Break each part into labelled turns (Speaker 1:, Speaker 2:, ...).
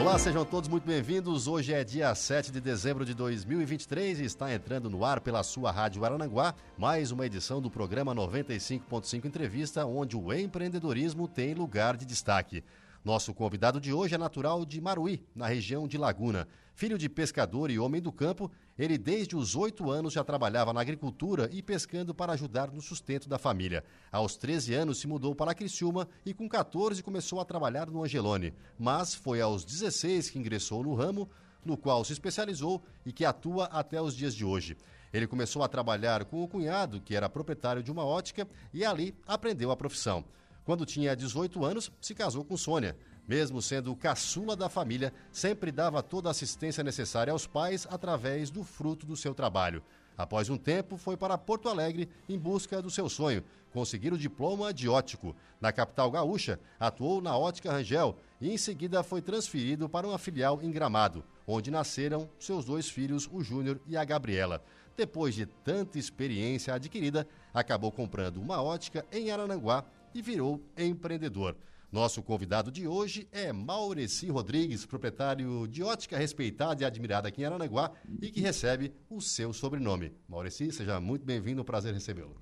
Speaker 1: Olá, sejam todos muito bem-vindos. Hoje é dia 7 de dezembro de 2023 e está entrando no ar pela sua Rádio Arananguá mais uma edição do programa 95.5 Entrevista, onde o empreendedorismo tem lugar de destaque. Nosso convidado de hoje é natural de Maruí, na região de Laguna. Filho de pescador e homem do campo, ele desde os oito anos já trabalhava na agricultura e pescando para ajudar no sustento da família. Aos 13 anos se mudou para Criciúma e com 14 começou a trabalhar no Angelone. Mas foi aos 16 que ingressou no ramo, no qual se especializou e que atua até os dias de hoje. Ele começou a trabalhar com o cunhado, que era proprietário de uma ótica, e ali aprendeu a profissão. Quando tinha 18 anos, se casou com Sônia. Mesmo sendo caçula da família, sempre dava toda a assistência necessária aos pais através do fruto do seu trabalho. Após um tempo, foi para Porto Alegre em busca do seu sonho, conseguir o diploma de ótico. Na capital gaúcha, atuou na Ótica Rangel e em seguida foi transferido para uma filial em Gramado, onde nasceram seus dois filhos, o Júnior e a Gabriela. Depois de tanta experiência adquirida, acabou comprando uma ótica em Arananguá e virou empreendedor. Nosso convidado de hoje é Maureci Rodrigues, proprietário de ótica respeitada e admirada aqui em Aranaguá e que recebe o seu sobrenome. Maureci, seja muito bem-vindo, um prazer recebê-lo.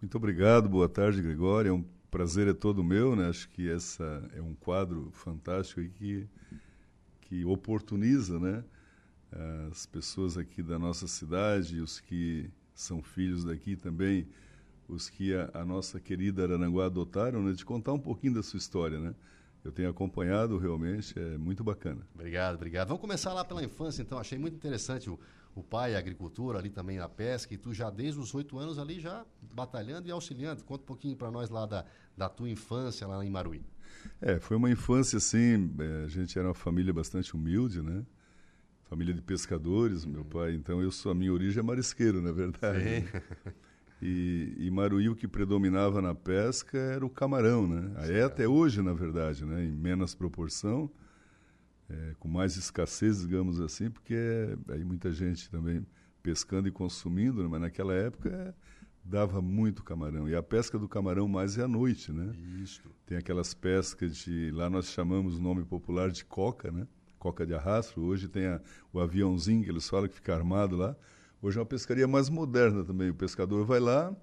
Speaker 2: Muito obrigado, boa tarde, Gregório. É um prazer é todo meu, né? Acho que essa é um quadro fantástico e que que oportuniza, né, as pessoas aqui da nossa cidade, os que são filhos daqui também os que a, a, nossa querida Arananguá adotaram, né, de contar um pouquinho da sua história, né? Eu tenho acompanhado realmente, é muito bacana.
Speaker 1: Obrigado, obrigado. Vamos começar lá pela infância, então. Achei muito interessante o, o pai, a agricultura, ali também a pesca, e tu já desde os oito anos ali já batalhando e auxiliando. Conta um pouquinho para nós lá da, da tua infância lá em Maruí.
Speaker 2: É, foi uma infância assim, é, a gente era uma família bastante humilde, né? Família de pescadores, meu pai. Então eu sou a minha origem é marisqueiro, na verdade. Sim. E, e Maruí o que predominava na pesca era o camarão, né? É até hoje, na verdade, né? Em menos proporção, é, com mais escassez, digamos assim, porque é, aí muita gente também pescando e consumindo, né? mas naquela época é, dava muito camarão. E a pesca do camarão mais é à noite, né?
Speaker 1: Isso.
Speaker 2: Tem aquelas pescas de, lá nós chamamos o nome popular de coca, né? Coca de arrastro. Hoje tem a, o aviãozinho que eles falam que fica armado lá Hoje é uma pescaria mais moderna também. O pescador vai lá,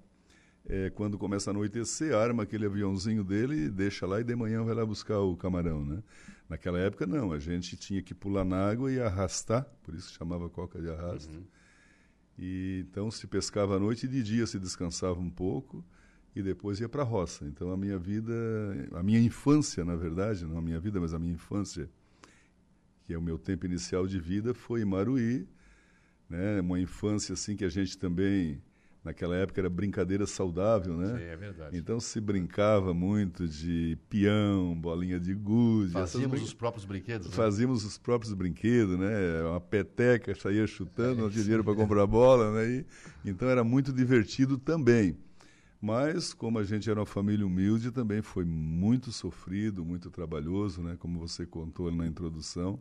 Speaker 2: é, quando começa a anoitecer, arma aquele aviãozinho dele, deixa lá e de manhã vai lá buscar o camarão, né? Naquela época não, a gente tinha que pular na água e arrastar, por isso chamava coca de arrasto. Uhum. E então se pescava à noite e de dia se descansava um pouco e depois ia para a roça. Então a minha vida, a minha infância, na verdade, não a minha vida, mas a minha infância, que é o meu tempo inicial de vida, foi em Maruí né? Uma infância assim que a gente também naquela época era brincadeira saudável, né?
Speaker 1: Sim, é verdade.
Speaker 2: Então se brincava muito de peão, bolinha de gude.
Speaker 1: Fazíamos brin... os próprios brinquedos. Né?
Speaker 2: Fazíamos os próprios brinquedos, né? Uma peteca saía chutando, não tinha dinheiro para comprar bola, né? E, então era muito divertido também. Mas como a gente era uma família humilde, também foi muito sofrido, muito trabalhoso, né? Como você contou na introdução.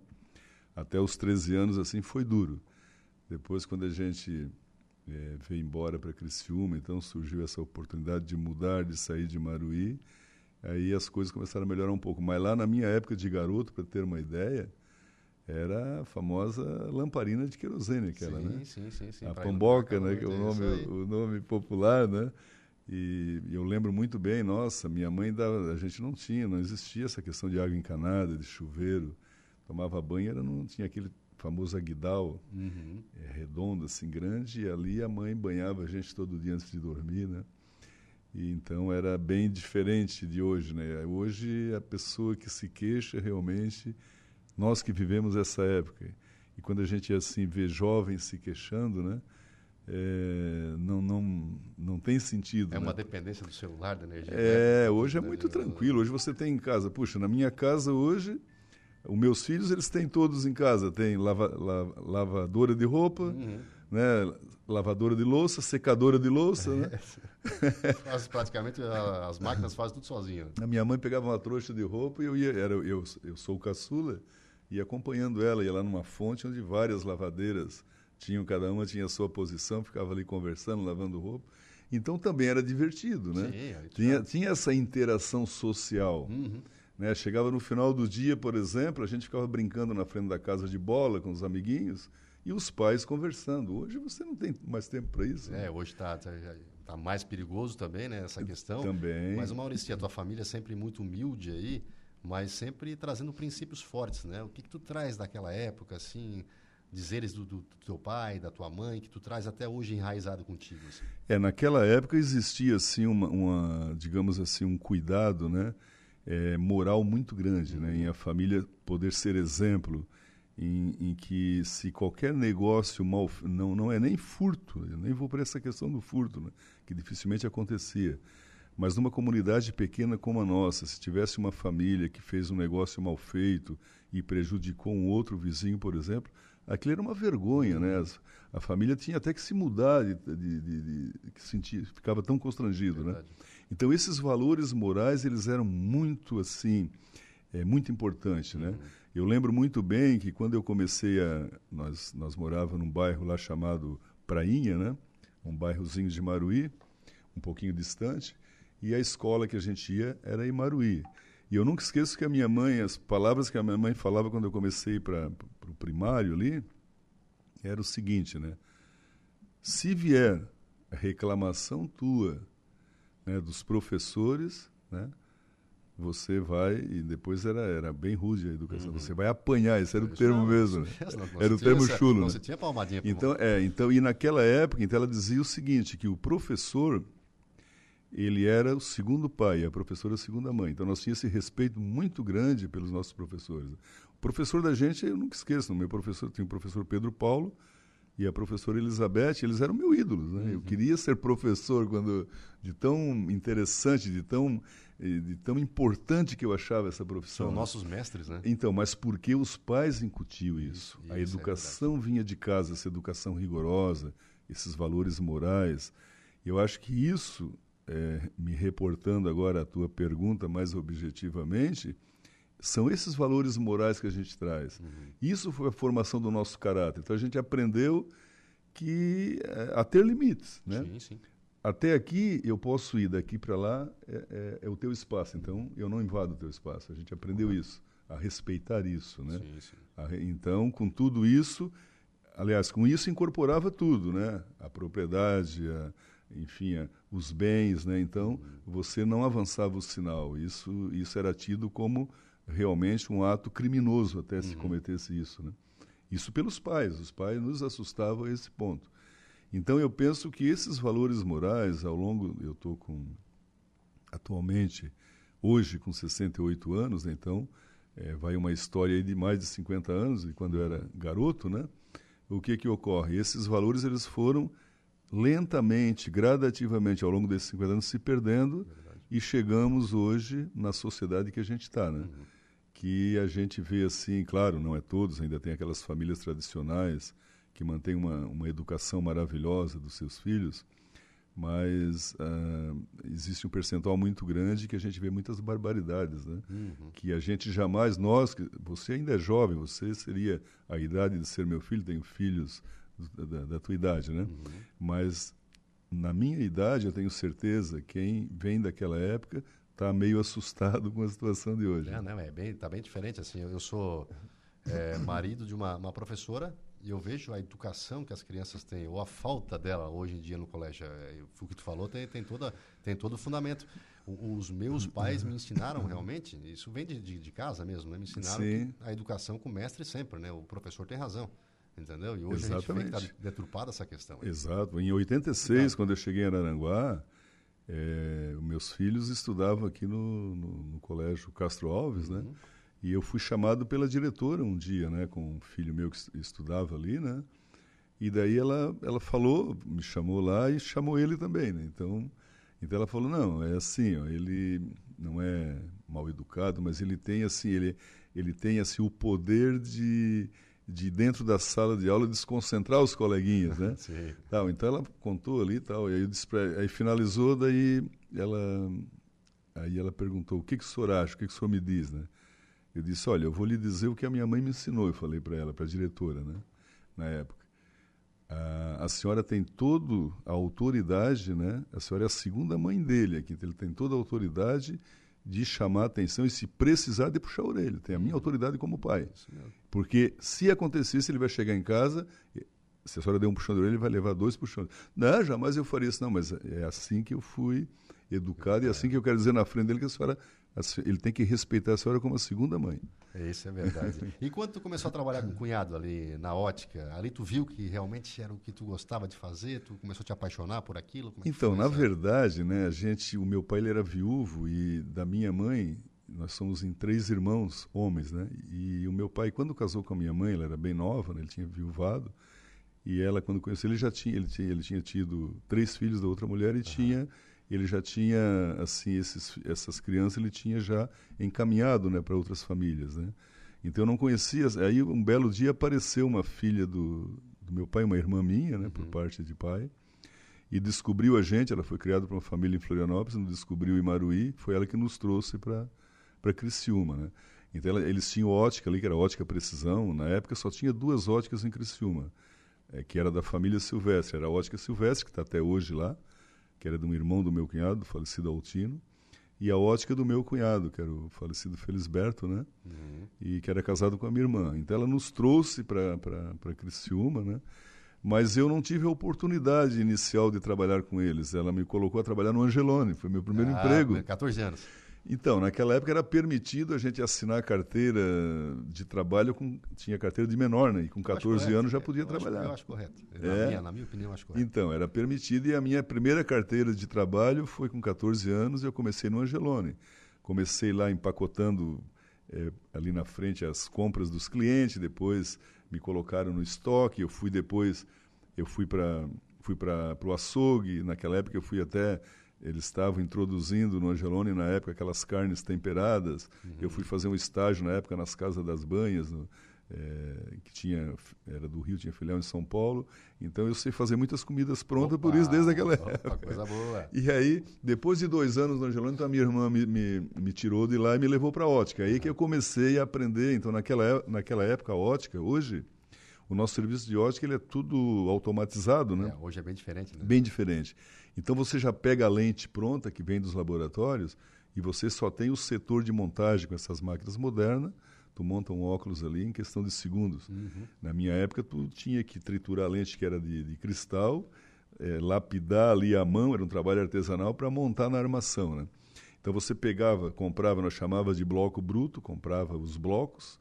Speaker 2: Até os 13 anos assim foi duro. Depois, quando a gente é, veio embora para Criciúma, então surgiu essa oportunidade de mudar, de sair de Maruí. Aí as coisas começaram a melhorar um pouco. Mas lá na minha época de garoto, para ter uma ideia, era a famosa lamparina de querosene, aquela,
Speaker 1: sim,
Speaker 2: né?
Speaker 1: Sim, sim, sim.
Speaker 2: A pamboca, né? Que é o nome, o nome popular, né? E, eu lembro muito bem, nossa, minha mãe dava, a gente não tinha, não existia essa questão de água encanada, de chuveiro. Tomava banho, era, não tinha aquele famoso aguidal, uhum. é, redondo, assim, grande, e ali a mãe banhava a gente todo dia antes de dormir, né? E então era bem diferente de hoje, né? Hoje a pessoa que se queixa realmente, nós que vivemos essa época, e quando a gente assim vê jovens se queixando, né? É, não, não, não tem sentido.
Speaker 1: É
Speaker 2: né?
Speaker 1: uma dependência do celular, da energia.
Speaker 2: É, hoje é muito tranquilo. Hoje você tem em casa. Puxa, na minha casa hoje os meus filhos, eles têm todos em casa. Tem lava, lava, lavadora de roupa, uhum. né? lavadora de louça, secadora de louça, né?
Speaker 1: Praticamente as máquinas fazem tudo sozinho.
Speaker 2: A minha mãe pegava uma trouxa de roupa e eu ia, era, eu, eu sou o caçula, ia acompanhando ela, ia lá numa fonte onde várias lavadeiras tinham, cada uma tinha a sua posição, ficava ali conversando, lavando roupa. Então também era divertido, né? Sim, tinha, tinha essa interação social. Uhum. Né? Chegava no final do dia, por exemplo, a gente ficava brincando na frente da casa de bola com os amiguinhos e os pais conversando. Hoje você não tem mais tempo para isso.
Speaker 1: É, né? hoje está tá, tá mais perigoso também, né, essa questão.
Speaker 2: Também.
Speaker 1: Mas, Maurício, a tua família é sempre muito humilde aí, mas sempre trazendo princípios fortes, né? O que, que tu traz daquela época, assim, dizeres do, do, do, teu pai, da tua mãe, que tu traz até hoje enraizado contigo? Assim?
Speaker 2: É, naquela época existia, assim, uma, uma digamos assim, um cuidado, né? É, moral muito grande, né? Em a família poder ser exemplo em, em, que se qualquer negócio mal não não é nem furto, eu nem vou para essa questão do furto, né? que dificilmente acontecia, mas numa comunidade pequena como a nossa, se tivesse uma família que fez um negócio mal feito e prejudicou um outro vizinho, por exemplo, aquilo era uma vergonha, né? As, a família tinha até que se mudar de, de, de, de que sentia, ficava tão constrangido, né? Então esses valores morais eles eram muito assim, é muito importante, né? Uhum. Eu lembro muito bem que quando eu comecei a. Nós, nós morávamos num bairro lá chamado Prainha, né? um bairrozinho de Maruí, um pouquinho distante, e a escola que a gente ia era em Maruí. E eu nunca esqueço que a minha mãe, as palavras que a minha mãe falava quando eu comecei para o primário ali, era o seguinte, né? Se vier reclamação tua né, dos professores, né, você vai, e depois era, era bem rude a educação, uhum. você vai apanhar, esse era o termo mesmo. Né? era o termo chulo. Né?
Speaker 1: Você tinha palmadinha
Speaker 2: então, é, então, e naquela época, então ela dizia o seguinte, que o professor, ele era o segundo pai, a professora a segunda mãe. Então nós tínhamos esse respeito muito grande pelos nossos professores. O professor da gente, eu nunca esqueço, meu professor, tinha o professor Pedro Paulo, e a professora Elizabeth, eles eram meu ídolos. Né? Uhum. Eu queria ser professor quando de tão interessante, de tão de tão importante que eu achava essa profissão.
Speaker 1: São nossos mestres, né?
Speaker 2: Então, mas porque os pais incutiam isso. isso a é educação é vinha de casa, essa educação rigorosa, esses valores morais. Eu acho que isso, é, me reportando agora à tua pergunta mais objetivamente, são esses valores morais que a gente traz. Uhum. Isso foi a formação do nosso caráter. Então a gente aprendeu que é, a ter limites, né? Sim, sim. Até aqui eu posso ir, daqui para lá é, é, é, o teu espaço. Então eu não invado o teu espaço. A gente aprendeu uhum. isso, a respeitar isso, né? Sim, sim. A, então com tudo isso, aliás, com isso incorporava tudo, né? A propriedade, a, enfim, a, os bens, né? Então uhum. você não avançava o sinal. Isso isso era tido como realmente um ato criminoso até se uhum. cometesse isso. Né? Isso pelos pais, os pais nos assustavam a esse ponto. Então eu penso que esses valores morais, ao longo, eu estou com, atualmente, hoje com 68 anos, né? então é, vai uma história de mais de 50 anos, e quando eu era garoto, né? o que que ocorre? Esses valores eles foram lentamente, gradativamente, ao longo desses 50 anos, se perdendo, Verdade. e chegamos hoje na sociedade que a gente está, né? Uhum que a gente vê assim, claro, não é todos, ainda tem aquelas famílias tradicionais que mantêm uma, uma educação maravilhosa dos seus filhos, mas uh, existe um percentual muito grande que a gente vê muitas barbaridades, né? Uhum. Que a gente jamais, nós, você ainda é jovem, você seria a idade de ser meu filho, tenho filhos da, da tua idade, né? Uhum. Mas na minha idade, eu tenho certeza, quem vem daquela época está meio assustado com a situação de hoje.
Speaker 1: É, não, é bem, tá bem diferente. Assim, eu, eu sou é, marido de uma, uma, professora e eu vejo a educação que as crianças têm ou a falta dela hoje em dia no colégio. É, o que tu falou tem, tem toda tem todo o fundamento. O, os meus pais me ensinaram realmente. Isso vem de, de, de casa mesmo, né? Me ensinaram a educação com o mestre sempre, né? O professor tem razão. Entendeu? E hoje Exatamente. a gente vê que está deturpada essa questão.
Speaker 2: Exato. Em 86, quando eu cheguei em Araranguá, é, meus filhos estudavam aqui no, no, no colégio Castro Alves, né? uhum. né? E eu fui chamado pela diretora um dia, né, com um filho meu que estudava ali, né? E daí ela ela falou, me chamou lá e chamou ele também, né? Então, então ela falou: "Não, é assim, ó, ele não é mal educado, mas ele tem assim, ele ele tem assim o poder de de dentro da sala de aula desconcentrar os coleguinhas, né?
Speaker 1: Sim.
Speaker 2: Tal, então ela contou ali e tal, e aí, aí finalizou, daí ela, aí ela perguntou, o que, que o senhor acha, o que, que o senhor me diz, né? Eu disse, olha, eu vou lhe dizer o que a minha mãe me ensinou, eu falei para ela, para a diretora, né? Na época. A, a senhora tem toda a autoridade, né? A senhora é a segunda mãe dele aqui, então ele tem toda a autoridade de chamar a atenção e se precisar de puxar a orelha. Tem a minha autoridade como pai. Porque se acontecesse, ele vai chegar em casa, se a senhora der um puxão de orelha, ele vai levar dois puxões. Não, jamais eu faria isso. Não, mas é assim que eu fui educado e é assim que eu quero dizer na frente dele que a senhora, ele tem que respeitar a senhora como a segunda mãe.
Speaker 1: Isso é verdade. E quando tu começou a trabalhar com o cunhado ali na ótica, ali tu viu que realmente era o que tu gostava de fazer? Tu começou a te apaixonar por aquilo? É
Speaker 2: Então, na verdade, né, a gente, o meu pai ele era viúvo e da minha mãe, nós somos em três irmãos homens, né? E o meu pai, quando casou com a minha mãe, ela era bem nova, né, ele tinha viuvado. E ela, quando conheceu, ele já tinha, ele tinha, ele tinha tido três filhos da outra mulher e tinha, ele já tinha, assim, esses, essas crianças ele tinha já encaminhado, né, para outras famílias, né? Então eu não conhecia. Aí um belo dia apareceu uma filha do, do meu pai, uma irmã minha, né, por parte de pai e descobriu a gente. Ela foi criada por uma família em Florianópolis, nos descobriu em Maruí. Foi ela que nos trouxe para para Criciúma, né? Então ela, eles tinham ótica ali, que era ótica precisão. Na época só tinha duas óticas em Criciúma, eh, que era da família Silvestre. Era a ótica Silvestre, que está até hoje lá, que era de um irmão do meu cunhado, falecido Altino, e a ótica do meu cunhado, que era o falecido Felisberto, né?
Speaker 1: Uhum.
Speaker 2: e que era casado com a minha irmã. Então ela nos trouxe para Criciúma, né? Mas eu não tive a oportunidade inicial de trabalhar com eles. Ela me colocou a trabalhar no Angelone, foi meu primeiro
Speaker 1: Ah,
Speaker 2: emprego.
Speaker 1: 14 anos.
Speaker 2: Então, naquela época era permitido a gente assinar carteira de trabalho com tinha carteira de menor, né? E com
Speaker 1: Eu acho
Speaker 2: 14
Speaker 1: correto.
Speaker 2: anos já podia
Speaker 1: Eu acho-
Speaker 2: trabalhar.
Speaker 1: eu acho correto. Na,
Speaker 2: É.
Speaker 1: minha, na minha opinião, eu acho correto.
Speaker 2: Então, era permitido e a minha primeira carteira de trabalho foi com 14 anos e eu comecei no Angelone. Comecei lá empacotando eh, ali na frente as compras dos clientes, depois me colocaram no estoque, eu fui depois, eu fui para fui para o açougue, naquela época eu fui até, eles estavam introduzindo no Angelone na época aquelas carnes temperadas, eu fui fazer um estágio na época nas Casas das Banhas, no, eh, que tinha, era do Rio, tinha filial em São Paulo, então eu sei fazer muitas comidas prontas por isso desde aquela
Speaker 1: Opa,
Speaker 2: época.
Speaker 1: coisa boa.
Speaker 2: E aí, depois de dois anos no Angelone, então a minha irmã me, me, me tirou de lá e me levou para a ótica. Aí que eu comecei a aprender. Então, naquela, é- naquela época, a ótica, hoje, o nosso serviço de ótica ele é tudo automatizado, né?
Speaker 1: É, hoje é bem diferente, né?
Speaker 2: Bem diferente. Então, você já pega a lente pronta, que vem dos laboratórios, e você só tem o setor de montagem com essas máquinas modernas. Tu monta um óculos ali em questão de segundos.
Speaker 1: Uhum.
Speaker 2: Na minha época, tu tinha que triturar a lente que era de, de cristal, eh, lapidar ali à mão, era um trabalho artesanal, para montar na armação. Né? Então você pegava, comprava, nós chamava de bloco bruto, comprava os blocos,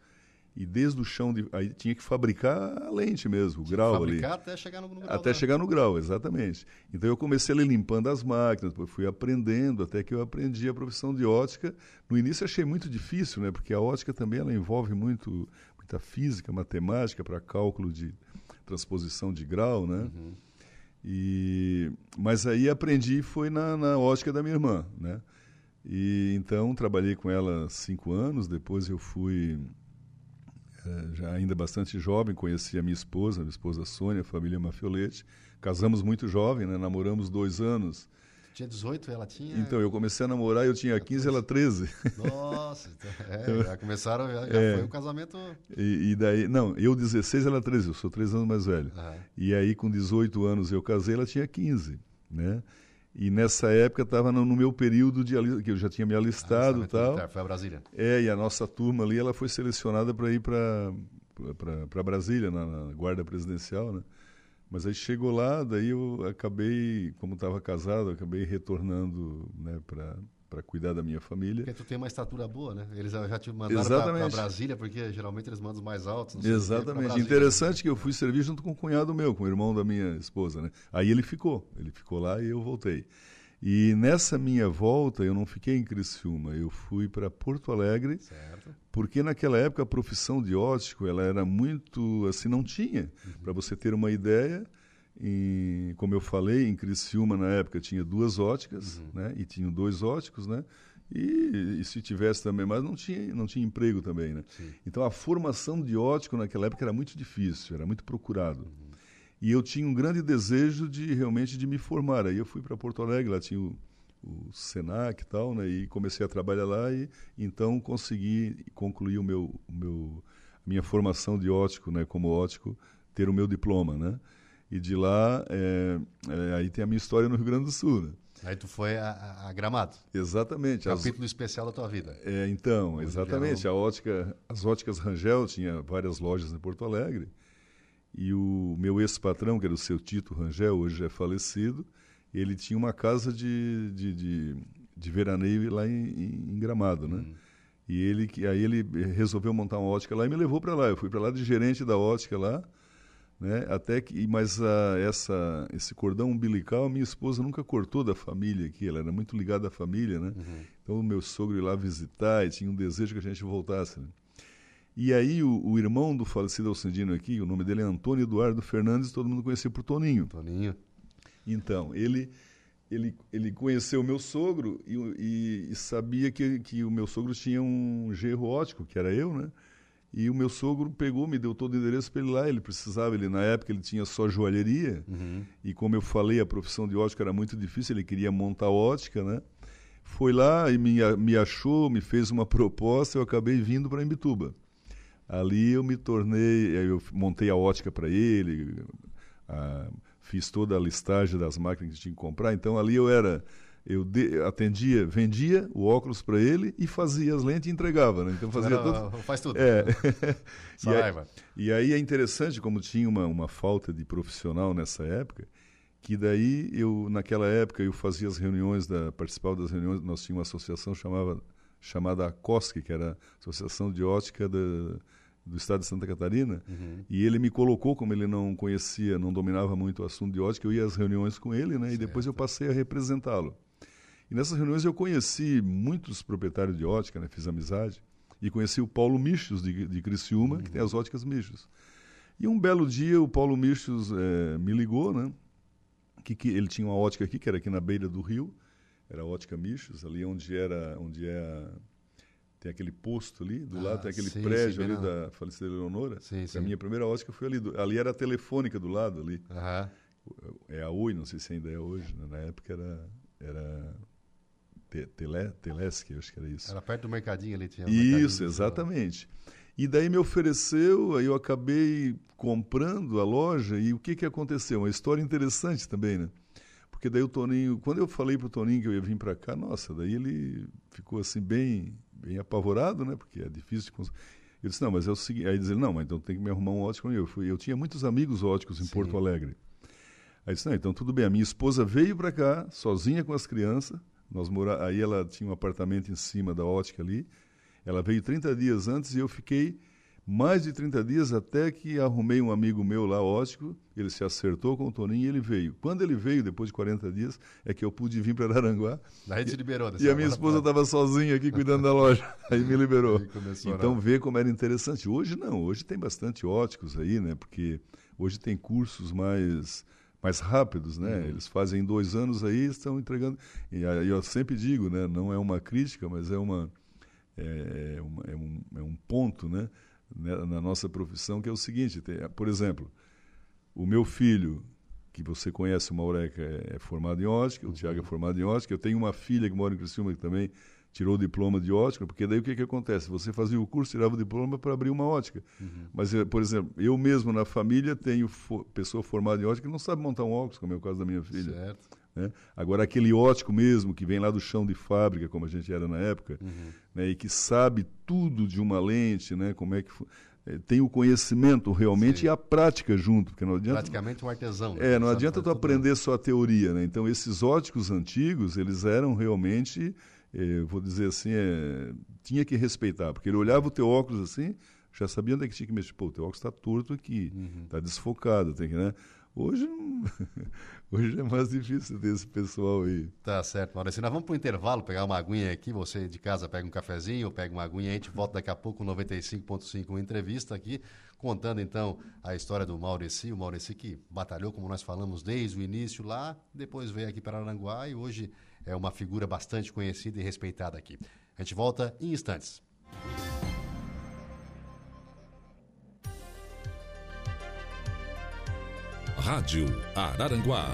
Speaker 2: e desde o chão, de, aí tinha que fabricar a lente mesmo, o grau ali.
Speaker 1: Fabricar até chegar no, no grau
Speaker 2: Até chegar no grau, exatamente. Então eu comecei ali limpando as máquinas, depois fui aprendendo, até que eu aprendi a profissão de ótica. No início achei muito difícil, né? Porque a ótica também ela envolve muito, muita física, matemática para cálculo de transposição de grau, né?
Speaker 1: Uhum.
Speaker 2: E, mas aí aprendi foi na, na ótica da minha irmã, né? E então trabalhei com ela cinco anos. Depois eu fui já ainda bastante jovem, conheci a minha esposa, a minha esposa Sônia, a família Mafiolete. Casamos muito jovem, né? namoramos dois anos.
Speaker 1: Tinha 18, ela tinha.
Speaker 2: Então, eu comecei a namorar, eu tinha 15, ela 13.
Speaker 1: Nossa, então, é, já começaram, já, já
Speaker 2: É.
Speaker 1: foi um casamento.
Speaker 2: E, e daí, não, eu 16, ela 13, eu sou três anos mais velho.
Speaker 1: Aham.
Speaker 2: E aí, com 18 anos, eu casei, ela tinha 15, né? E nessa época estava no, meu período de que eu já tinha me alistado
Speaker 1: Casamento
Speaker 2: tal.
Speaker 1: militar, Foi a Brasília.
Speaker 2: É, e a nossa turma ali, ela foi selecionada para ir para para Brasília, na, na guarda presidencial, né? Mas aí chegou lá, daí eu acabei, como estava casado, acabei retornando, né, para para cuidar da minha família.
Speaker 1: Porque tu tem uma estatura boa, né? Eles já te mandaram para Brasília, porque geralmente eles mandam os mais altos.
Speaker 2: Exatamente. Interessante que eu fui servir junto com o cunhado meu, com o irmão da minha esposa, né? Aí ele ficou, ele ficou lá e eu voltei. E nessa minha volta eu não fiquei em Criciúma, eu fui para Porto Alegre,
Speaker 1: Certo.
Speaker 2: porque naquela época a profissão de ótico ela era muito assim não tinha. Para você ter uma ideia, em, como eu falei, em Criciúma na época tinha duas óticas, né? E tinham dois óticos, né? E, e, se tivesse também, mas não tinha, não tinha emprego também, né? Sim. Então a formação de ótico naquela época era muito difícil, era muito procurado. Uhum. E eu tinha um grande desejo de realmente de me formar. Aí eu fui para Porto Alegre, lá tinha o, o Senac e tal, né? E comecei a trabalhar lá e então consegui concluir o meu, o meu minha formação de ótico, né? Como ótico, ter o meu diploma, né? E de lá, é, é, aí tem a minha história no Rio Grande do Sul, né?
Speaker 1: Aí tu foi a, a Gramado.
Speaker 2: Exatamente.
Speaker 1: Capítulo as... especial da tua vida.
Speaker 2: É, então, exatamente. A ótica, as óticas Rangel tinha várias lojas em Porto Alegre. E o meu ex-patrão, que era o seu Tito Rangel, hoje é falecido, ele tinha uma casa de, de, de, de veraneio lá em, em Gramado, né? Hum. E ele, aí ele resolveu montar uma ótica lá e me levou para lá. Eu fui para lá de gerente da ótica lá, né? Até que, mas a, essa, esse cordão umbilical, minha esposa nunca cortou da família aqui. Ela era muito ligada à família, né? Uhum. Então o meu sogro ia lá visitar e tinha um desejo que a gente voltasse. Né? E aí o, o, irmão do falecido Alcindino aqui, o nome dele é Antônio Eduardo Fernandes, todo mundo conhecia por Toninho.
Speaker 1: Toninho.
Speaker 2: Então, ele ele, ele conheceu o meu sogro e, e, e, sabia que, que o meu sogro tinha um gerro ótico, que era eu, né? E o meu sogro pegou, me deu todo o endereço para ele lá. Ele precisava, ele na época ele tinha só joalheria. Uhum. E como eu falei, a profissão de ótica era muito difícil, ele queria montar ótica, né? Foi lá e me, me achou, me fez uma proposta, eu acabei vindo para Imbituba. Ali eu me tornei, eu montei a ótica para ele, a, fiz toda a listagem das máquinas que tinha que comprar. Então ali eu era, eu de, atendia, vendia o óculos para ele e fazia as lentes e entregava, né? Então fazia
Speaker 1: tudo. Faz tudo.
Speaker 2: É. e, aí, e aí é interessante como tinha uma, uma falta de profissional nessa época, que daí eu naquela época eu fazia as reuniões da participava das reuniões, nós tínhamos uma associação chamava chamada ACOSC, que era a Associação de Ótica da do estado de Santa Catarina, uhum. e ele me colocou, como ele não conhecia, não dominava muito o assunto de ótica, eu ia às reuniões com ele, né, certo. e depois eu passei a representá-lo. E nessas reuniões eu conheci muitos proprietários de ótica, né, fiz amizade, e conheci o Paulo Michos, de, de Criciúma, uhum. que tem as óticas Michos. E um belo dia o Paulo Michos é, me ligou, né, que, que ele tinha uma ótica aqui, que era aqui na beira do rio, era a ótica Michos, ali onde era, onde é a tem aquele posto ali, do ah, lado tem aquele sim, prédio sim, ali da falecida Leonora. Sim, sim. A minha primeira ótica foi ali. Do, ali era a telefônica do lado ali. É a Oi, não sei se ainda é hoje. Né? Na época era, era tele, Telesc, acho que era isso.
Speaker 1: Era perto do mercadinho ali. Tinha um
Speaker 2: isso, exatamente. E daí me ofereceu, aí eu acabei comprando a loja e o que, que aconteceu? Uma história interessante também, né? Porque daí o Toninho, quando eu falei para o Toninho que eu ia vir para cá, nossa, daí ele ficou assim bem bem apavorado, né? Porque é difícil de Eu disse, não, mas é o seguinte. Aí diz ele, não, mas então tem que me arrumar um ótico. Eu, fui, eu tinha muitos amigos óticos em Sim. Porto Alegre. Aí disse, não, então tudo bem. A minha esposa veio para cá, sozinha com as crianças. Nós mora... Aí ela tinha um apartamento em cima da ótica ali. Ela veio 30 dias antes e eu fiquei mais de 30 dias até que arrumei um amigo meu lá, ótico, ele se acertou com o Toninho e ele veio. Quando ele veio, depois de 40 dias, é que eu pude vir para Araranguá.
Speaker 1: Daí te liberou.
Speaker 2: E a minha esposa estava sozinha aqui cuidando da loja, aí me liberou. Aí então vê como era interessante. Hoje não, hoje tem bastante óticos aí, né? Porque hoje tem cursos mais mais rápidos, né? Uhum. Eles fazem dois anos aí, estão entregando. E aí eu sempre digo, né? Não é uma crítica, mas é uma é, é, uma, é, um, é um ponto, né? né, na nossa profissão, que é o seguinte: tem, por exemplo, o meu filho, que você conhece, o Maureca, é, é formado em ótica, o Tiago é formado em ótica, eu tenho uma filha que mora em Criciúma que também tirou o diploma de ótica, porque daí o que, que acontece? Você fazia o curso, tirava o diploma para abrir uma ótica. Uhum. Mas, eh, por exemplo, eu mesmo na família tenho fo pessoa formada em ótica que não sabe montar um óculos, como é o caso da minha filha.
Speaker 1: Certo.
Speaker 2: Né? Agora, aquele ótico mesmo, que vem lá do chão de fábrica, como a gente era na época, uhum. né? e que sabe tudo de uma lente, né? como é que é, tem o conhecimento realmente Sim. e a prática junto. Porque não adianta,
Speaker 1: Praticamente um artesão.
Speaker 2: Né? É, não adianta tu aprender só a teoria. Né? Então, esses óticos antigos, eles eram realmente, eh, vou dizer assim, é, tinha que respeitar, porque ele olhava o teu óculos assim, já sabia onde é que tinha que mexer. Pô, o teu óculos está torto aqui, está uhum. Tá desfocado, tem que, né? Hoje, Hoje é mais difícil ter esse pessoal aí.
Speaker 1: Tá certo, Maurício. Nós vamos para o intervalo, pegar uma aguinha aqui. Você de casa pega um cafezinho, pega uma aguinha. A gente volta daqui a pouco com 95.5, uma entrevista aqui, contando então a história do Maurício. O Maurício que batalhou, como nós falamos, desde o início lá, depois veio aqui para Aranguá e hoje é uma figura bastante conhecida e respeitada aqui. A gente volta em instantes.
Speaker 3: Rádio Araranguá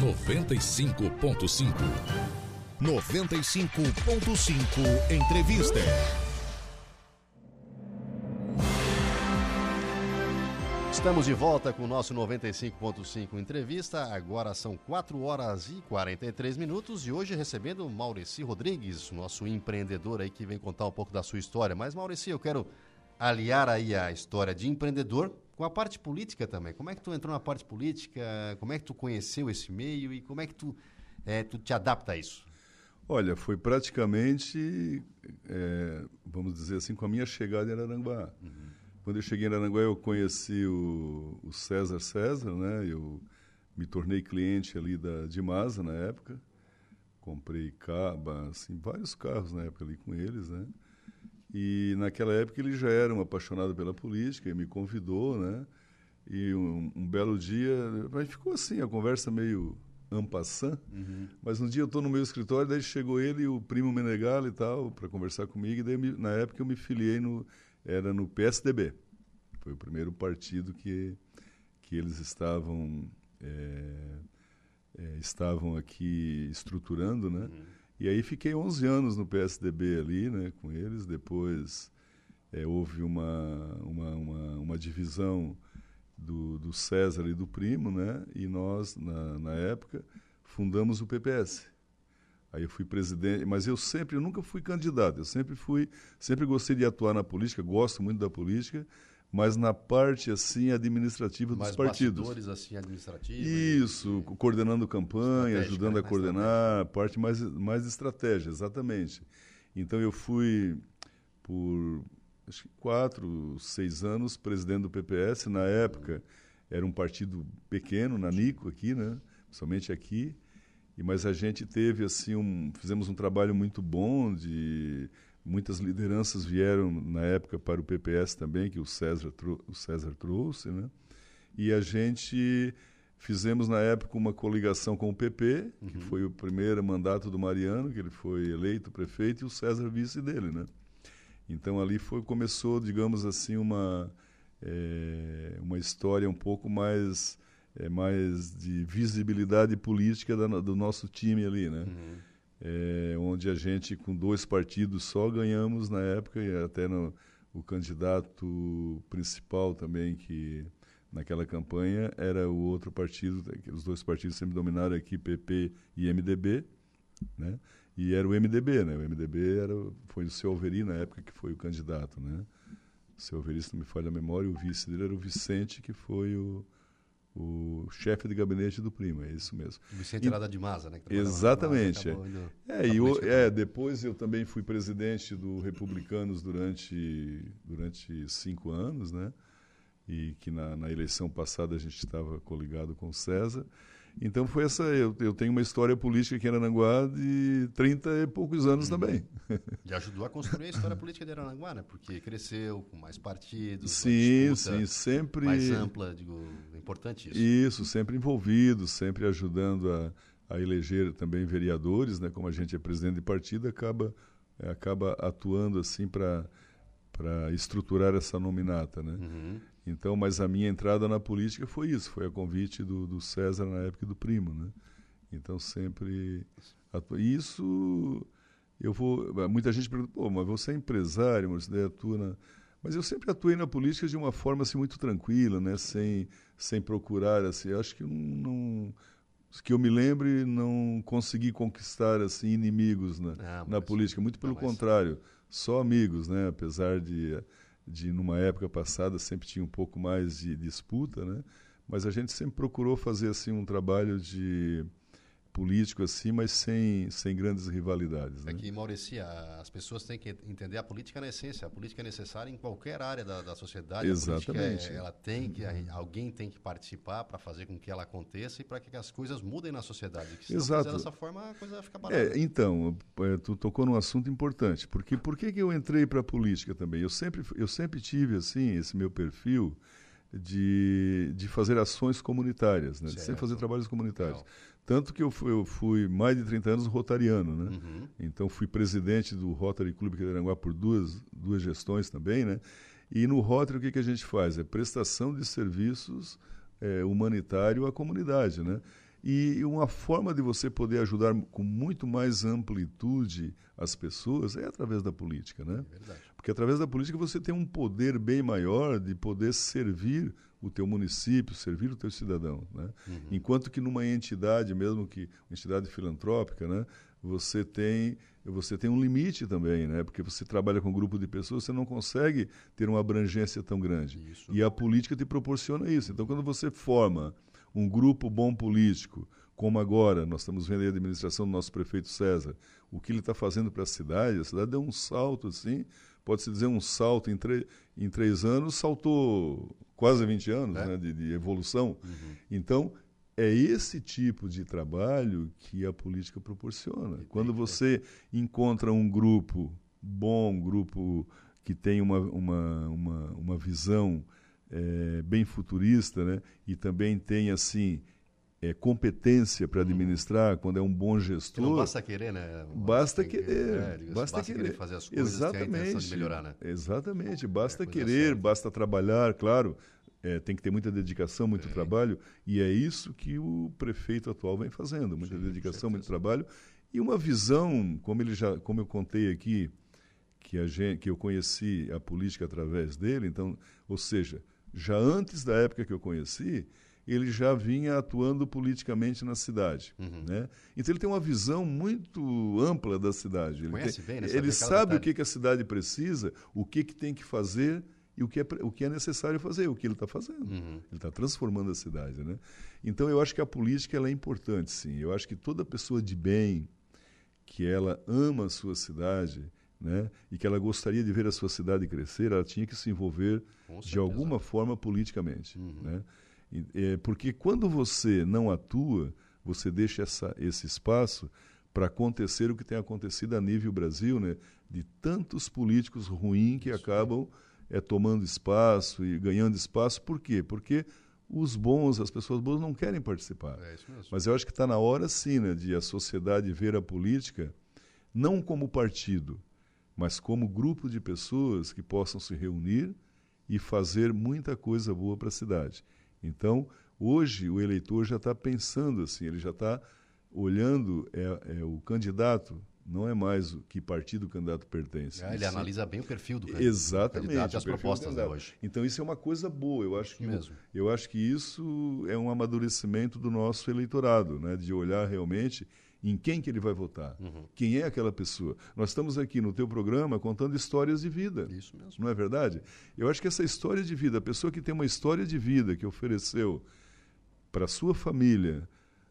Speaker 3: 95.5. 95.5 Entrevista.
Speaker 1: Estamos de volta com o nosso 95.5 entrevista. Agora são 4 horas e 43 minutos e hoje recebendo Maurici Rodrigues, nosso empreendedor aí que vem contar um pouco da sua história. Mas Maurici, eu quero aliar aí a história de empreendedor com a parte política também. Como é que tu entrou na parte política? Como é que tu conheceu esse meio e como é que tu, é, tu te adapta a isso?
Speaker 2: Olha, foi praticamente, é, vamos dizer assim, com a minha chegada em Aranguá. Uhum. Quando eu cheguei em Aranguá, eu conheci o, o, César César, né? Eu me tornei cliente ali da Dimasa na época. Comprei caba, assim, vários carros na época ali com eles, né? E naquela época ele já era um apaixonado pela política e me convidou, né? E um, um belo dia, mas ficou assim, a conversa meio ampassant, uhum. mas um dia eu estou no meu escritório, daí chegou ele e o primo Menegal e tal, para conversar comigo, e daí me, na época eu me filiei no, era no PSDB. Foi o primeiro partido que, que eles estavam, é, é, estavam aqui estruturando, né? Uhum. E aí fiquei 11 anos no PSDB ali, né, com eles. Depois é, houve uma, uma, uma, uma, divisão do, do César e do Primo, né? E nós, na, na época, fundamos o PPS. Aí eu fui presidente, mas eu sempre, eu nunca fui candidato. Eu sempre fui, sempre gostei de atuar na política, gosto muito da política mas na parte assim administrativa dos partidos.
Speaker 1: bastidores assim administrativos.
Speaker 2: Isso, e... coordenando campanha, ajudando né? a coordenar, parte mais mais estratégia, exatamente. Então eu fui por acho que quatro, seis anos presidente do PPS. Na época era um partido pequeno, na Nico aqui, né? Somente aqui. E mas a gente teve assim um, fizemos um trabalho muito bom de Muitas lideranças vieram na época para o PPS também, que o César, o César trouxe, né? E a gente fizemos na época uma coligação com o PP, uhum. que foi o primeiro mandato do Mariano, que ele foi eleito prefeito, e o César vice dele, né? Então ali foi começou, digamos assim, uma é, uma história um pouco mais é, mais de visibilidade política da, do nosso time ali, né? Uhum é, onde a gente, com dois partidos só, ganhamos na época, e até no, o candidato principal também, que naquela campanha era o outro partido, os dois partidos sempre dominaram aqui, PP e MDB, né? E era o MDB, né? O MDB era, foi o seu Alveri na época que foi o candidato, né? O seu Alveri, se não me falha a memória, o vice dele era o Vicente, que foi o, o chefe de gabinete do primo, é isso mesmo.
Speaker 1: Vicente e, Arada de Maza, né?
Speaker 2: exatamente. é, e eu, é, depois eu também fui presidente do Republicanos durante, durante cinco anos, né? E que na, na eleição passada a gente estava coligado com César. Então foi essa. Eu, eu tenho uma história política aqui em Aranaguá de 30 e poucos anos uhum. também.
Speaker 1: E ajudou a construir a história política de Aranaguá, né? Porque cresceu com mais partidos,
Speaker 2: sim, sim, sempre
Speaker 1: mais ampla, digo, é importante isso.
Speaker 2: Isso, sempre envolvido, sempre ajudando a, a eleger também vereadores, né? Como a gente é presidente de partido, acaba acaba atuando assim para para estruturar essa nominata, né? Uhum. Então, mas a minha entrada na política foi isso, foi a convite do, do César na época do primo, né? Então sempre atu... isso eu vou muita gente pergunta, pô, mas você é empresário, você atua na... mas eu sempre atuei na política de uma forma assim muito tranquila, né? Sem sem procurar assim, acho que não que eu me lembre não consegui conquistar assim inimigos na, ah, na política, muito pelo contrário, só amigos, né? Apesar de de numa época passada sempre tinha um pouco mais de disputa, né? Mas a gente sempre procurou fazer assim um trabalho de político assim, mas sem, sem grandes rivalidades.
Speaker 1: É
Speaker 2: né?
Speaker 1: que, Maurício, as pessoas têm que entender a política na essência. A política é necessária em qualquer área da, da sociedade.
Speaker 2: Exatamente.
Speaker 1: É, ela tem que, alguém tem que participar para fazer com que ela aconteça e para que as coisas mudem na sociedade. Que se
Speaker 2: Exato.
Speaker 1: dessa forma, a coisa vai ficar barata.
Speaker 2: É, então, é, tu tocou num assunto importante. Porque por que, que eu entrei para a política também? Eu sempre, eu sempre tive assim esse meu perfil de, de fazer ações comunitárias, né? de sempre fazer trabalhos comunitários. Legal. Tanto que eu fui, eu fui, mais de 30 anos rotariano, né? Uhum. Então fui presidente do Rotary Clube Quedaranguá por duas, duas gestões também, né? E no Rotary o que, que a gente faz? É prestação de serviços é, humanitário à comunidade, né? E uma forma de você poder ajudar com muito mais amplitude as pessoas é através da política, né? É Porque através da política você tem um poder bem maior de poder servir o teu município, servir o teu cidadão, né? Uhum. Enquanto que numa entidade, mesmo que uma entidade filantrópica, né, você tem você tem um limite também, né? Porque você trabalha com um grupo de pessoas, você não consegue ter uma abrangência tão grande. Isso. E a política te proporciona isso. Então, quando você forma um grupo bom político, como agora nós estamos vendo a administração do nosso prefeito César, o que ele está fazendo para a cidade, a cidade deu um salto assim, pode-se dizer um salto em, em três anos, saltou quase 20 anos é. né, de, de, evolução. Uhum. Então, é esse tipo de trabalho que a política proporciona. Quando você encontra um grupo bom, um grupo que tem uma, uma, uma, uma visão é, bem futurista, né? e também tem assim é, competência para administrar, hum. quando é um bom gestor. Que não
Speaker 1: basta querer, né?
Speaker 2: Basta querer. É, basta,
Speaker 1: basta
Speaker 2: querer.
Speaker 1: fazer as coisas,
Speaker 2: Exatamente.
Speaker 1: de melhorar, né?
Speaker 2: Exatamente. Basta é, querer, basta trabalhar, claro. É, tem que ter muita dedicação, muito trabalho, e é isso que o prefeito atual vem fazendo, muita Sim, dedicação, muito trabalho e uma visão, como ele já, como eu contei aqui, que a gente, que eu conheci a política através dele, então, ou seja, já antes da época que eu conheci, ele já vinha atuando politicamente na cidade. Uhum. Né? Então ele tem uma visão muito ampla da cidade. Ele,
Speaker 1: Conhece
Speaker 2: tem,
Speaker 1: bem,
Speaker 2: ele sabe o que, que a cidade precisa, o que, que tem que fazer e o que é, o que é necessário fazer, o que ele está fazendo. Uhum. Ele está transformando a cidade. Né? Então eu acho que a política ela é importante, sim. Eu acho que toda pessoa de bem, que ela ama a sua cidade, né, e que ela gostaria de ver a sua cidade crescer, ela tinha que se envolver de alguma forma politicamente. Uhum. Né? É, porque quando você não atua, você deixa essa, esse espaço para acontecer o que tem acontecido a nível Brasil, né? de tantos políticos ruins que acabam é, tomando espaço e ganhando espaço. Por quê? Porque os bons, as pessoas boas não querem participar. É Mas eu acho que está na hora, sim, né, de a sociedade ver a política não como partido, mas como grupo de pessoas que possam se reunir e fazer muita coisa boa para a cidade. Então, hoje o eleitor já está pensando assim, ele já está olhando é, é, o candidato não é mais o que partido o candidato pertence.
Speaker 1: É, ele analisa bem o perfil do
Speaker 2: candidato, Exatamente,
Speaker 1: candidato e as propostas né, hoje.
Speaker 2: Então isso é uma coisa boa. Eu acho
Speaker 1: que mesmo.
Speaker 2: eu acho que isso é um amadurecimento do nosso eleitorado, né, de olhar realmente em quem que ele vai votar, uhum. quem é aquela pessoa. Nós estamos aqui no teu programa contando histórias de vida.
Speaker 1: Isso mesmo.
Speaker 2: Não é verdade? Eu acho que essa história de vida, a pessoa que tem uma história de vida que ofereceu para a sua família,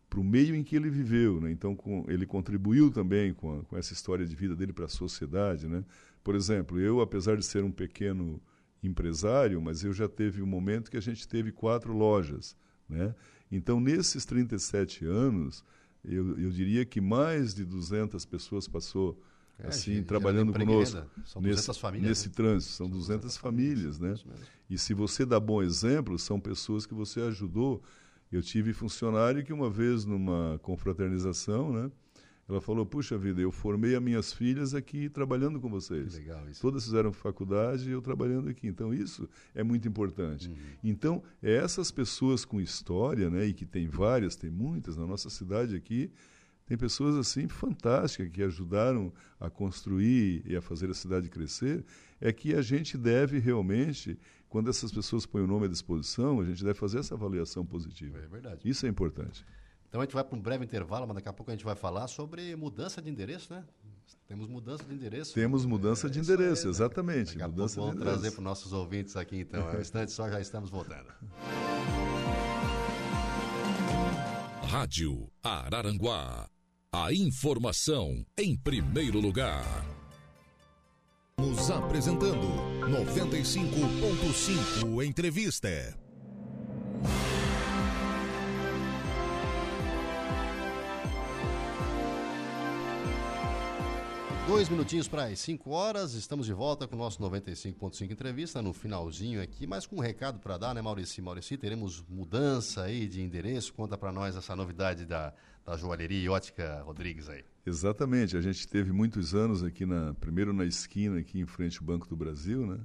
Speaker 2: para o meio em que ele viveu, né? então com, ele contribuiu também com, a, com essa história de vida dele para a sociedade. Né? Por exemplo, eu, apesar de ser um pequeno empresário, mas eu já teve um momento que a gente teve quatro lojas. Né? Então, nesses 37 anos, eu, eu diria que mais de 200 pessoas passou é, assim trabalhando conosco nesse, famílias, nesse né? trânsito são 200, 200 famílias, famílias né? e se você dá bom exemplo são pessoas que você ajudou. Eu tive funcionário que uma vez numa confraternização né ela falou: Puxa vida, eu formei as minhas filhas aqui trabalhando com vocês.
Speaker 1: Que legal isso.
Speaker 2: Todas fizeram faculdade e eu trabalhando aqui. Então, isso é muito importante. Uhum. Então, é essas pessoas com história, né, e que tem várias, tem muitas, na nossa cidade aqui, tem pessoas assim fantásticas que ajudaram a construir e a fazer a cidade crescer, é que a gente deve realmente, quando essas pessoas põem o nome à disposição, a gente deve fazer essa avaliação positiva.
Speaker 1: É verdade.
Speaker 2: Isso é importante.
Speaker 1: Então a gente vai para um breve intervalo, mas daqui a pouco a gente vai falar sobre mudança de endereço, né? Temos mudança de endereço.
Speaker 2: Temos mudança é, de endereço, aí, né? exatamente.
Speaker 1: Daqui a
Speaker 2: mudança
Speaker 1: pouco vamos trazer para os nossos ouvintes aqui, então. É um instante só, já estamos voltando.
Speaker 3: Rádio Araranguá. A informação em primeiro lugar. Nos apresentando 95.5 Entrevista.
Speaker 1: Dois minutinhos para as 5 horas, estamos de volta com o nosso 95.5 entrevista, no finalzinho aqui, mas com um recado para dar, né, Maurício? Maurício, teremos mudança aí de endereço, conta para nós essa novidade da, da joalheria ótica Rodrigues aí.
Speaker 2: Exatamente, a gente teve muitos anos aqui, na primeiro na esquina, aqui em frente ao Banco do Brasil, né?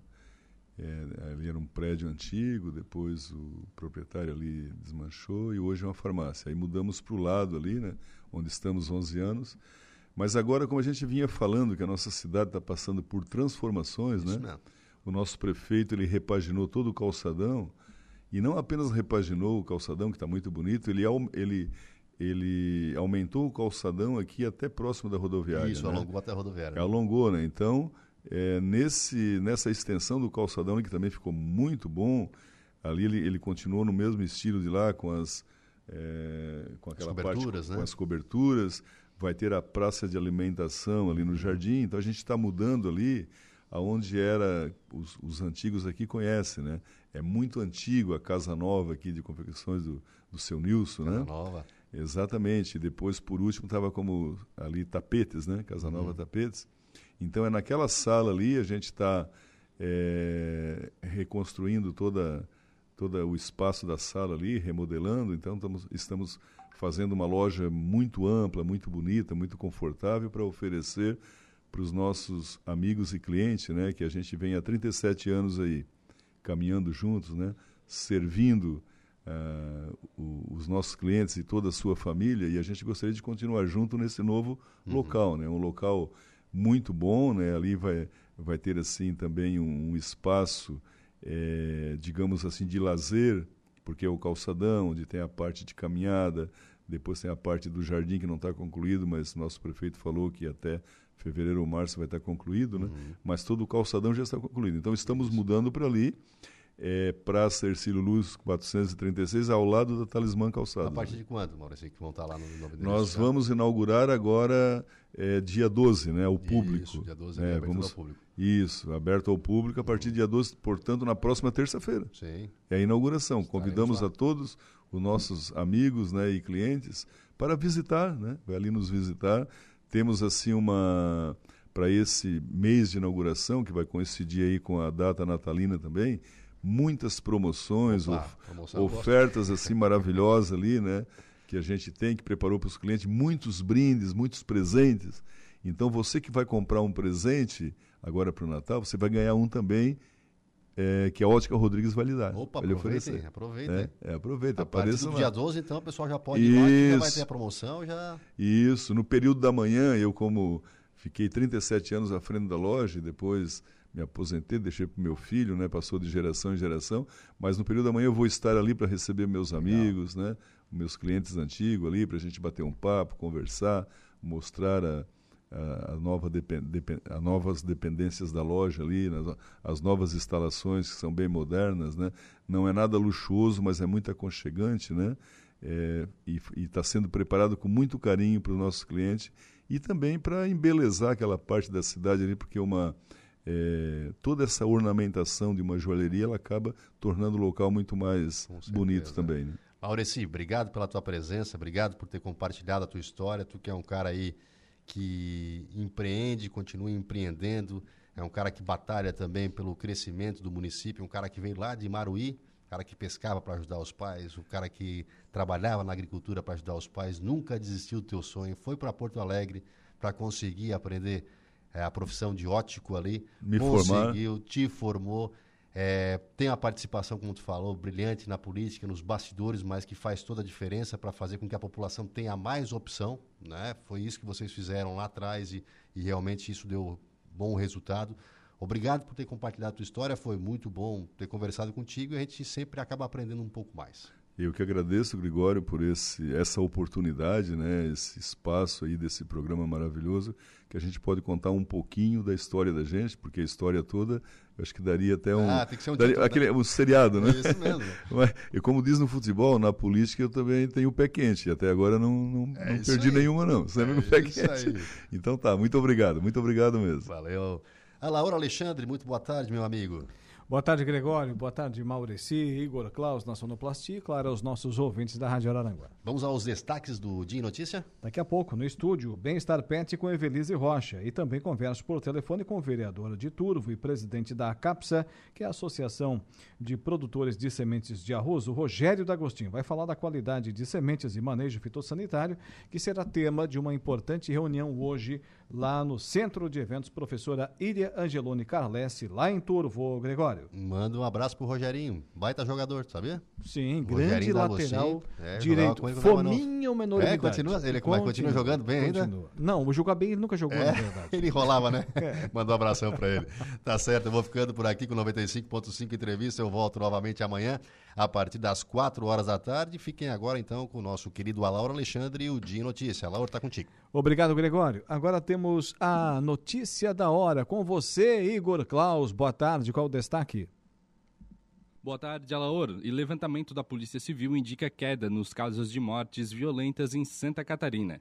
Speaker 2: É, ali era um prédio antigo, depois o proprietário ali desmanchou e hoje é uma farmácia. Aí mudamos para o lado ali, né, onde estamos 11 anos, mas agora, como a gente vinha falando, que a nossa cidade está passando por transformações, Isso né? Mesmo. O nosso prefeito ele repaginou todo o calçadão e não apenas repaginou o calçadão que está muito bonito, ele ele ele aumentou o calçadão aqui até próximo da rodoviária.
Speaker 1: Isso,
Speaker 2: né?
Speaker 1: alongou até a rodoviária.
Speaker 2: Alongou, né? Então, é, nesse nessa extensão do calçadão que também ficou muito bom, ali ele, ele continuou no mesmo estilo de lá com as é, com aquela parte né? com as coberturas vai ter a praça de alimentação ali no jardim, então a gente está mudando ali aonde era os, os, antigos aqui conhecem, né? É muito antigo a casa nova aqui de confecções do, do seu Nilson, casa
Speaker 1: né? Nova.
Speaker 2: Exatamente. Depois, por último, estava como ali tapetes, né? Casa Nova uhum. Tapetes. Então é naquela sala ali a gente está é, reconstruindo toda todo o espaço da sala ali, remodelando. Então estamos, estamos fazendo uma loja muito ampla, muito bonita, muito confortável para oferecer para os nossos amigos e clientes, né, que a gente vem há 37 anos aí caminhando juntos, né, servindo uh, o, os nossos clientes e toda a sua família e a gente gostaria de continuar junto nesse novo uhum. local, né, um local muito bom, né, ali vai vai ter assim também um, um espaço, é, digamos assim, de lazer, porque é o calçadão, onde tem a parte de caminhada, depois tem a parte do jardim que não está concluído, mas nosso prefeito falou que até fevereiro ou março vai estar concluído, né? Uhum. Mas todo o calçadão já está concluído. Então estamos mudando para ali, é, para Cercílio Luz 436, ao lado da Talismã Calçado. A
Speaker 1: partir de quando, Maurício, que vão estar lá no novo
Speaker 2: Nós vamos inaugurar agora é, dia 12, né? Ao público.
Speaker 1: Isso, dia 12 é, vamos, ao público.
Speaker 2: Isso, aberto ao público a partir do dia 12, portanto, na próxima terça-feira.
Speaker 1: Sim.
Speaker 2: É a inauguração. Convidamos a todos os nossos amigos né, e clientes para visitar, né? Vai ali nos visitar. Temos assim uma para esse mês de inauguração que vai coincidir aí com a data natalina também, muitas promoções, Opa, of, ofertas assim maravilhosas ali, né? Que a gente tem que preparou para os clientes, muitos brindes, muitos presentes. Então você que vai comprar um presente agora para o Natal, você vai ganhar um também é, que a Ótica Rodrigues vai lhe dar.
Speaker 1: Opa, aproveitem, aproveitem.
Speaker 2: É, é, aproveita,
Speaker 1: a apareça
Speaker 2: do
Speaker 1: dia 12, então, o pessoal já pode ir lá, já vai ter a promoção. Já...
Speaker 2: Isso, no período da manhã, eu como fiquei 37 anos à frente da loja depois me aposentei, deixei para o meu filho, né, passou de geração em geração, mas no período da manhã eu vou estar ali para receber meus amigos, né, meus clientes antigos ali, para a gente bater um papo, conversar, mostrar a a, nova a novas dependências da loja ali, né, as novas instalações que são bem modernas, né? Não é nada luxuoso, mas é muito aconchegante, né? É, e está sendo preparado com muito carinho para o nosso cliente e também para embelezar aquela parte da cidade ali, porque uma é, toda essa ornamentação de uma joalheria ela acaba tornando o local muito mais bonito também. Né?
Speaker 1: Maureci, obrigado pela tua presença, obrigado por ter compartilhado a tua história. Tu que é um cara aí que empreende, continua empreendendo, é um cara que batalha também pelo crescimento do município, um cara que veio lá de Maruí, um cara que pescava para ajudar os pais, um cara que trabalhava na agricultura para ajudar os pais, nunca desistiu do teu sonho, foi para Porto Alegre para conseguir aprender é, a profissão de ótico ali,
Speaker 2: Me
Speaker 1: conseguiu,
Speaker 2: formar.
Speaker 1: te formou, é, tem a participação, como tu falou, brilhante na política, nos bastidores, mas que faz toda a diferença para fazer com que a população tenha mais opção. Né? Foi isso que vocês fizeram lá atrás e, e realmente isso deu bom resultado. Obrigado por ter compartilhado a tua história, foi muito bom ter conversado contigo e a gente sempre acaba aprendendo um pouco mais.
Speaker 2: Eu que agradeço, Gregório, por esse, essa oportunidade, né, esse espaço aí desse programa maravilhoso, que a gente pode contar um pouquinho da história da gente, porque a história toda, eu acho que daria até um,
Speaker 1: ah, tem que ser um,
Speaker 2: daria,
Speaker 1: título,
Speaker 2: aquele, um seriado, né?
Speaker 1: É isso mesmo.
Speaker 2: Mas, e como diz no futebol, na política eu também tenho o pé quente. Até agora não, não,
Speaker 1: É
Speaker 2: não perdi
Speaker 1: aí.
Speaker 2: nenhuma, não. Sempre
Speaker 1: É
Speaker 2: no pé quente.
Speaker 1: aí.
Speaker 2: Então tá, muito obrigado, muito obrigado mesmo.
Speaker 1: Valeu. A Laura Alexandre, muito boa tarde, meu amigo.
Speaker 4: Boa tarde, Gregório. Boa tarde, Maureci, Igor Klaus, na Sonoplastia e, claro, aos nossos ouvintes da Rádio Araranguá.
Speaker 1: Vamos aos destaques do Dia em Notícia?
Speaker 4: Daqui a pouco, no estúdio, Bem-Estar Pet com Evelise Rocha. E também converso por telefone com o vereador de Turvo e presidente da CAPSA, que é a Associação de Produtores de Sementes de Arroz, o Rogério D'Agostinho. Vai falar da qualidade de sementes e manejo fitossanitário, que será tema de uma importante reunião hoje lá no Centro de Eventos Professora Iria Angeloni Carlesse, lá em Turvo, Gregório.
Speaker 1: Manda um abraço pro Rogerinho. Baita jogador, sabia?
Speaker 4: Sim,
Speaker 1: Rogerinho
Speaker 4: grande
Speaker 1: D'Agostinho.
Speaker 4: lateral
Speaker 1: É,
Speaker 4: direito.
Speaker 1: era
Speaker 4: Fominha menor
Speaker 1: É, continua- ele continua jogando bem ainda?
Speaker 4: continua. Não, jogar bem ele nunca jogou,
Speaker 1: É,
Speaker 4: na verdade.
Speaker 1: ele enrolava, né? Manda um abração pra ele. Tá certo, eu vou ficando por aqui com 95.5 entrevista. Eu volto novamente amanhã, a partir das 4 horas da tarde. Fiquem agora, então, com o nosso querido Alauro Alexandre e o Dia Notícia. Alauro, tá contigo.
Speaker 4: Obrigado, Gregório. Agora temos a notícia da hora com você, Igor Klaus. Boa tarde, qual o destaque?
Speaker 5: Boa tarde, Alaor. E levantamento da Polícia Civil indica queda nos casos de mortes violentas em Santa Catarina.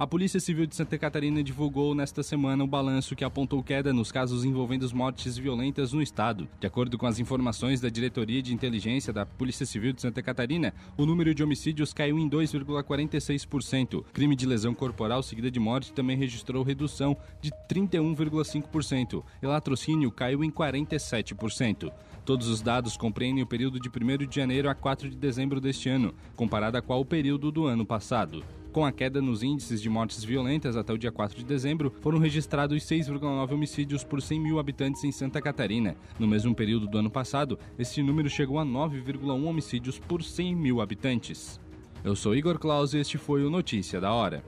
Speaker 5: A Polícia Civil de Santa Catarina divulgou nesta semana o balanço que apontou queda nos casos envolvendo mortes violentas no estado. De acordo com as informações da Diretoria de Inteligência da Polícia Civil de Santa Catarina, o número de homicídios caiu em 2,46%. Crime de lesão corporal seguida de morte também registrou redução de 31,5%. E latrocínio caiu em 47%. Todos os dados compreendem o período de 1 de janeiro a 4 de dezembro deste ano, comparado a qual período do ano passado. Com a queda nos índices de mortes violentas até o dia 4 de dezembro, foram registrados 6,9 homicídios por 100 mil habitantes em Santa Catarina. No mesmo período do ano passado, esse número chegou a 9,1 homicídios por 100 mil habitantes. Eu sou Igor Claus e este foi o Notícia da Hora.